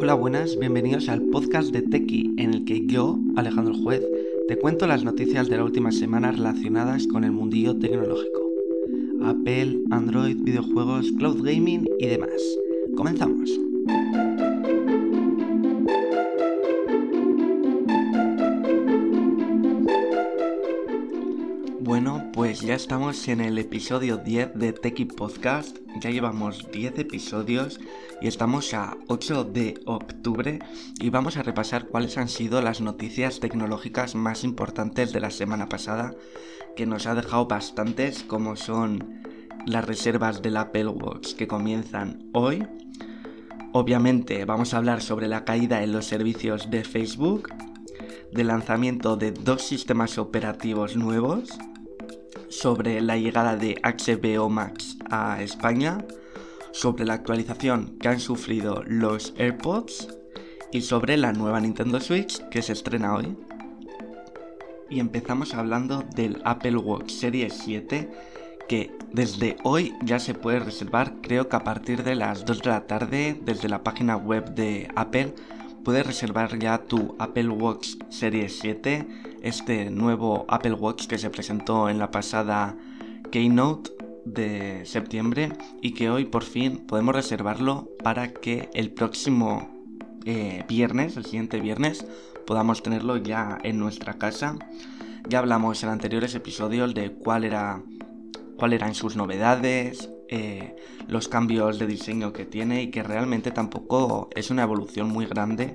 Hola, buenas, bienvenidos al podcast de Tequi, en el que yo, Alejandro Juez, te cuento las noticias de la última semana relacionadas con el mundillo tecnológico. Apple, Android, videojuegos, cloud gaming y demás. Comenzamos. Pues ya estamos en el episodio 10 de Techie Podcast. Ya llevamos 10 episodios y estamos a 8 de octubre y vamos a repasar cuáles han sido las noticias tecnológicas más importantes de la semana pasada, que nos ha dejado bastantes, como son las reservas del Apple Watch que comienzan hoy. Obviamente vamos a hablar sobre la caída en los servicios de Facebook, del lanzamiento de dos sistemas operativos nuevos, sobre la llegada de HBO Max a España, sobre la actualización que han sufrido los AirPods y sobre la nueva Nintendo Switch que se estrena hoy. Y empezamos hablando del Apple Watch Series 7 que desde hoy ya se puede reservar, creo que a partir de las 2 de la tarde desde la página web de Apple puedes reservar ya tu Apple Watch Series 7 este nuevo Apple Watch que se presentó en la pasada Keynote de septiembre y que hoy por fin podemos reservarlo para que el próximo eh, viernes, el siguiente viernes, podamos tenerlo ya en nuestra casa. Ya hablamos en anteriores episodios de cuál era cuáles eran sus novedades, eh, los cambios de diseño que tiene y que realmente tampoco es una evolución muy grande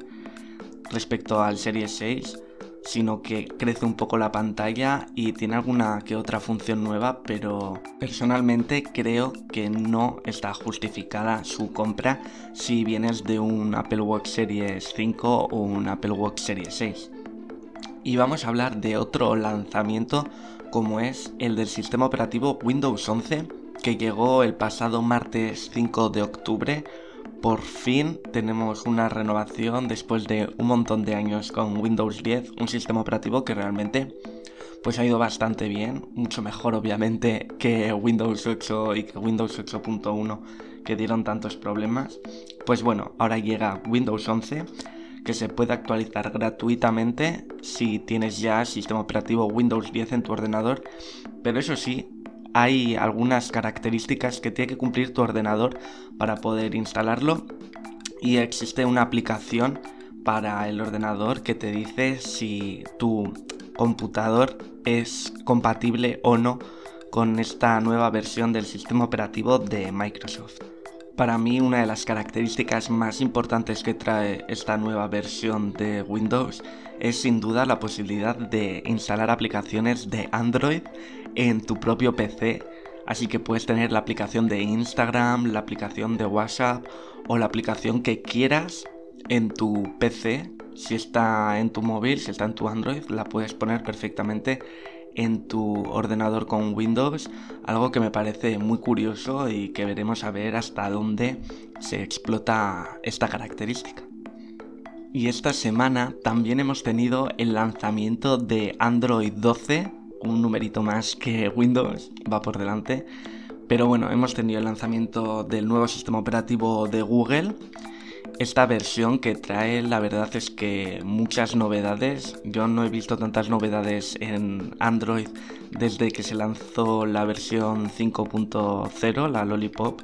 respecto al Series 6 sino que crece un poco la pantalla y tiene alguna que otra función nueva, pero personalmente creo que no está justificada su compra si vienes de un Apple Watch Series 5 o un Apple Watch Series 6. Y vamos a hablar de otro lanzamiento como es el del sistema operativo Windows 11 que llegó el pasado martes 5 de octubre por fin tenemos una renovación después de un montón de años con Windows 10, un sistema operativo que realmente pues ha ido bastante bien, mucho mejor obviamente que Windows 8 y que Windows 8.1 que dieron tantos problemas. Pues bueno, ahora llega Windows 11 que se puede actualizar gratuitamente si tienes ya sistema operativo Windows 10 en tu ordenador, pero eso sí, hay algunas características que tiene que cumplir tu ordenador para poder instalarlo y existe una aplicación para el ordenador que te dice si tu computador es compatible o no con esta nueva versión del sistema operativo de Microsoft. Para mí una de las características más importantes que trae esta nueva versión de Windows es sin duda la posibilidad de instalar aplicaciones de Android en tu propio PC. Así que puedes tener la aplicación de Instagram, la aplicación de WhatsApp o la aplicación que quieras en tu PC. Si está en tu móvil, si está en tu Android, la puedes poner perfectamente en tu ordenador con Windows, algo que me parece muy curioso y que veremos a ver hasta dónde se explota esta característica. Y esta semana también hemos tenido el lanzamiento de Android 12 un numerito más que Windows, va por delante. Pero bueno, hemos tenido el lanzamiento del nuevo sistema operativo de Google. Esta versión que trae, la verdad es que muchas novedades. Yo no he visto tantas novedades en Android desde que se lanzó la versión 5.0, la Lollipop.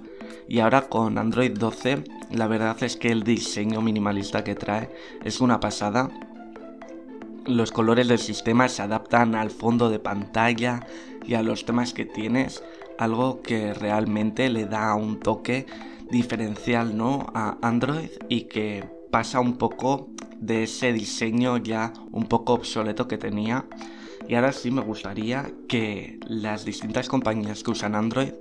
Y ahora con Android 12, la verdad es que el diseño minimalista que trae es una pasada los colores del sistema se adaptan al fondo de pantalla y a los temas que tienes, algo que realmente le da un toque diferencial ¿no? a Android y que pasa un poco de ese diseño ya un poco obsoleto que tenía. Y ahora sí me gustaría que las distintas compañías que usan Android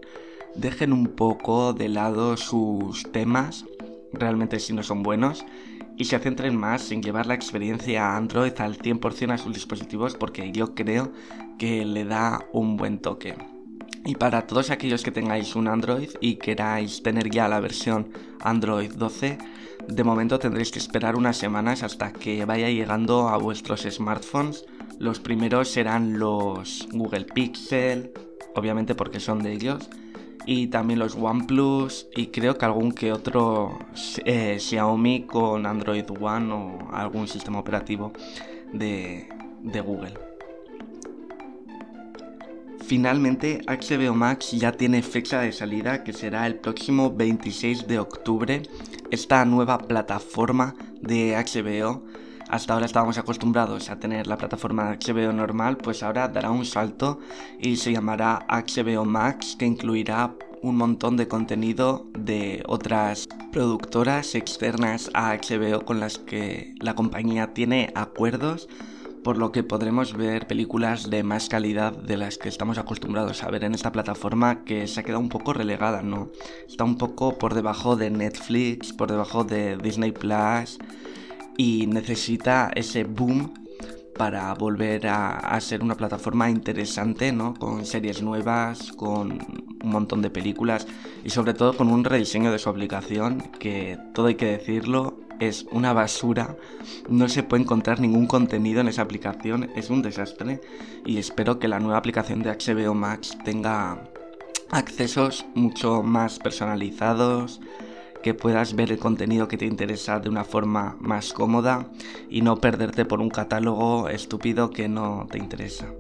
dejen un poco de lado sus temas, realmente si no son buenos, y se centren más en llevar la experiencia Android al 100% a sus dispositivos porque yo creo que le da un buen toque. Y para todos aquellos que tengáis un Android y queráis tener ya la versión Android 12, de momento tendréis que esperar unas semanas hasta que vaya llegando a vuestros smartphones. Los primeros serán los Google Pixel, obviamente porque son de ellos, y también los OnePlus y creo que algún que otro eh, Xiaomi con Android One o algún sistema operativo de, de Google. Finalmente, HBO Max ya tiene fecha de salida que será el próximo 26 de octubre. Esta nueva plataforma de HBO hasta ahora estábamos acostumbrados a tener la plataforma de HBO normal, pues ahora dará un salto y se llamará HBO Max, que incluirá un montón de contenido de otras productoras externas a HBO con las que la compañía tiene acuerdos, por lo que podremos ver películas de más calidad de las que estamos acostumbrados a ver en esta plataforma que se ha quedado un poco relegada, ¿no? Está un poco por debajo de Netflix, por debajo de Disney Plus y necesita ese boom para volver a, ser una plataforma interesante, ¿no? Con series nuevas, con un montón de películas y sobre todo con un rediseño de su aplicación que, todo hay que decirlo, es una basura. No se puede encontrar ningún contenido en esa aplicación, es un desastre y espero que la nueva aplicación de HBO Max tenga accesos mucho más personalizados, que puedas ver el contenido que te interesa de una forma más cómoda y no perderte por un catálogo estúpido que no te interesa.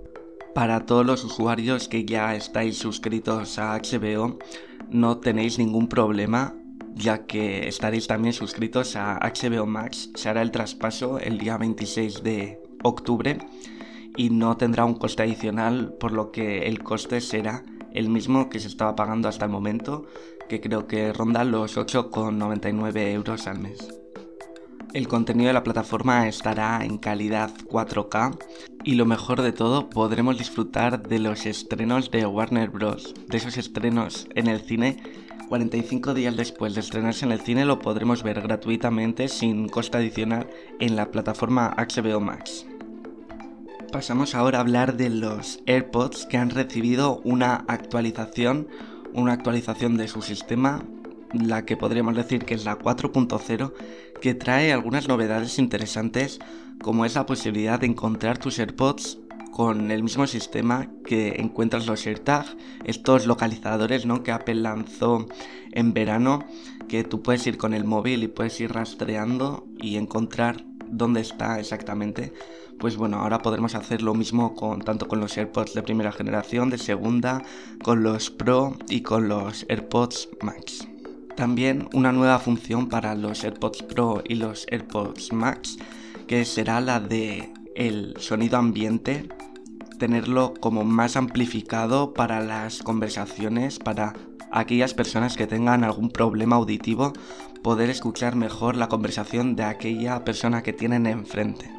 Para todos los usuarios que ya estáis suscritos a HBO, no tenéis ningún problema ya que estaréis también suscritos a HBO Max. Se hará el traspaso el día 26 de octubre y no tendrá un coste adicional, por lo que el coste será el mismo que se estaba pagando hasta el momento, que creo que ronda los 8,99 euros al mes. El contenido de la plataforma estará en calidad 4K y lo mejor de todo, podremos disfrutar de los estrenos de Warner Bros. De esos estrenos en el cine, 45 días después de estrenarse en el cine lo podremos ver gratuitamente sin coste adicional en la plataforma HBO Max. Pasamos ahora a hablar de los AirPods que han recibido una actualización una actualización de su sistema, la que podríamos decir que es la 4.0, que trae algunas novedades interesantes como es la posibilidad de encontrar tus AirPods con el mismo sistema que encuentras los AirTag, estos localizadores ¿no? que Apple lanzó en verano, que tú puedes ir con el móvil y puedes ir rastreando y encontrar dónde está exactamente pues bueno, ahora podremos hacer lo mismo con tanto con los AirPods de primera generación, de segunda, con los Pro y con los AirPods Max. También una nueva función para los AirPods Pro y los AirPods Max, que será la de el sonido ambiente, tenerlo como más amplificado para las conversaciones, para aquellas personas que tengan algún problema auditivo, poder escuchar mejor la conversación de aquella persona que tienen enfrente.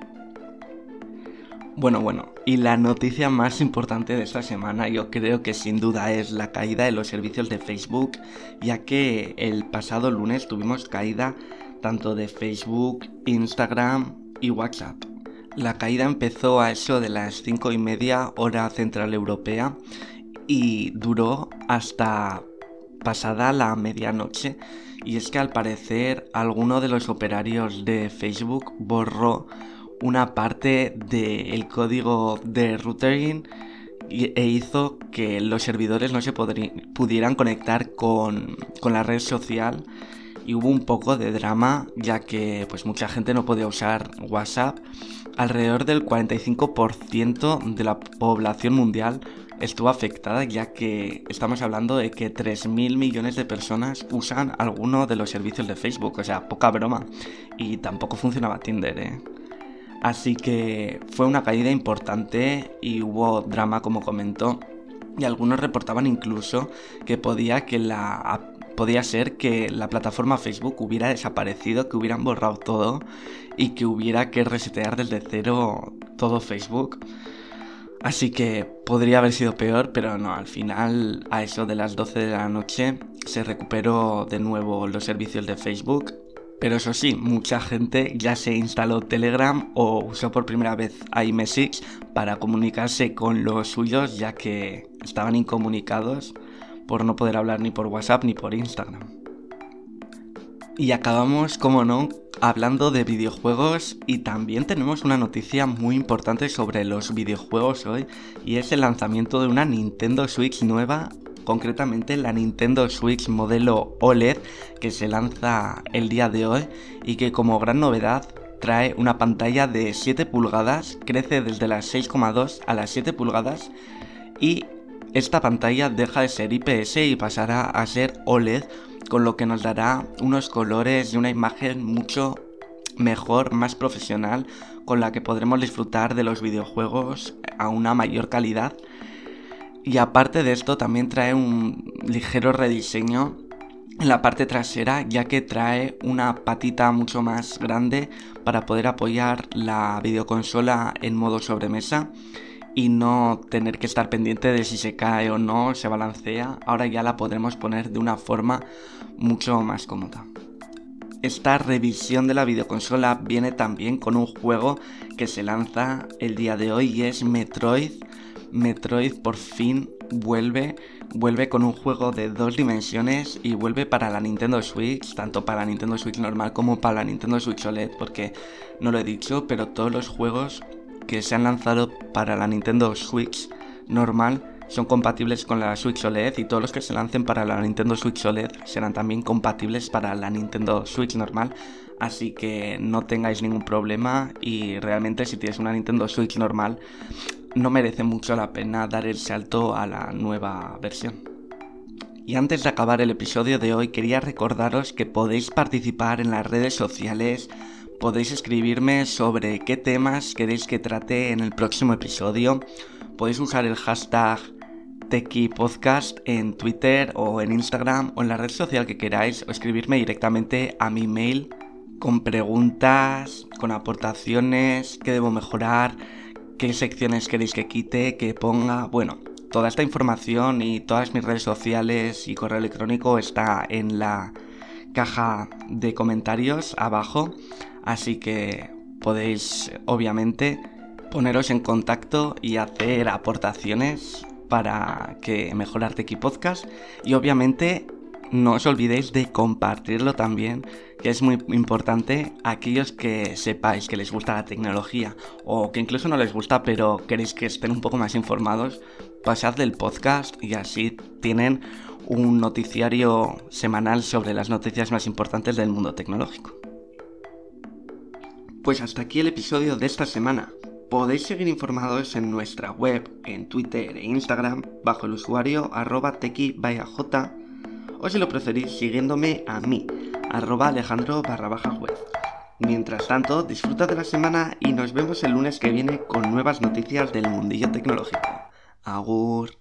Bueno, bueno, y la noticia más importante de esta semana yo creo que sin duda es la caída de los servicios de Facebook, ya que el pasado lunes tuvimos caída tanto de Facebook, Instagram y WhatsApp. La caída empezó a eso de las 5 y media hora central europea y duró hasta pasada la medianoche y es que al parecer alguno de los operarios de Facebook borró una parte del código de routing e hizo que los servidores no se pudieran conectar con, la red social y hubo un poco de drama ya que pues mucha gente no podía usar WhatsApp. Alrededor del 45% de la población mundial estuvo afectada ya que estamos hablando de que 3.000 millones de personas usan alguno de los servicios de Facebook, o sea, poca broma. Y tampoco funcionaba Tinder, ¿eh? Así que fue una caída importante y hubo drama como comentó. Y algunos reportaban incluso que podía, que la, podía ser que la plataforma Facebook hubiera desaparecido, que hubieran borrado todo y que hubiera que resetear desde cero todo Facebook. Así que podría haber sido peor, pero no, al final a eso de las 12 de la noche se recuperó de nuevo los servicios de Facebook pero eso sí, mucha gente ya se instaló Telegram o usó por primera vez iMessage para comunicarse con los suyos ya que estaban incomunicados por no poder hablar ni por WhatsApp ni por Instagram. Y acabamos, como no, hablando de videojuegos y también tenemos una noticia muy importante sobre los videojuegos hoy y es el lanzamiento de una Nintendo Switch nueva concretamente la Nintendo Switch modelo OLED que se lanza el día de hoy y que como gran novedad trae una pantalla de 7 pulgadas, crece desde las 6,2 a las 7 pulgadas y esta pantalla deja de ser IPS y pasará a ser OLED, con lo que nos dará unos colores y una imagen mucho mejor, más profesional, con la que podremos disfrutar de los videojuegos a una mayor calidad. Y aparte de esto también trae un ligero rediseño en la parte trasera ya que trae una patita mucho más grande para poder apoyar la videoconsola en modo sobremesa y no tener que estar pendiente de si se cae o no, se balancea. Ahora ya la podremos poner de una forma mucho más cómoda. Esta revisión de la videoconsola viene también con un juego que se lanza el día de hoy y es Metroid. Metroid por fin vuelve, vuelve con un juego de dos dimensiones y vuelve para la Nintendo Switch, tanto para la Nintendo Switch normal como para la Nintendo Switch OLED, porque no lo he dicho, pero todos los juegos que se han lanzado para la Nintendo Switch normal son compatibles con la Switch OLED y todos los que se lancen para la Nintendo Switch OLED serán también compatibles para la Nintendo Switch normal. Así que no tengáis ningún problema y realmente si tienes una Nintendo Switch normal no merece mucho la pena dar el salto a la nueva versión. Y antes de acabar el episodio de hoy quería recordaros que podéis participar en las redes sociales Podéis escribirme sobre qué temas queréis que trate en el próximo episodio. Podéis usar el hashtag TechiPodcast en Twitter o en Instagram o en la red social que queráis o escribirme directamente a mi mail con preguntas, con aportaciones, qué debo mejorar, qué secciones queréis que quite, que ponga. Bueno, toda esta información y todas mis redes sociales y correo electrónico está en la caja de comentarios abajo. Así que podéis, obviamente, poneros en contacto y hacer aportaciones para que mejorar Tequi Podcast. Y obviamente no os olvidéis de compartirlo también, que es muy importante aquellos que sepáis que les gusta la tecnología o que incluso no les gusta pero queréis que estén un poco más informados, pasad del podcast y así tienen un noticiario semanal sobre las noticias más importantes del mundo tecnológico. Pues hasta aquí el episodio de esta semana. Podéis seguir informados en nuestra web, en Twitter e Instagram bajo el usuario arroba o si lo preferís siguiéndome a mí, arroba alejandro barra baja web. Mientras tanto, disfruta de la semana y nos vemos el lunes que viene con nuevas noticias del mundillo tecnológico. Agur.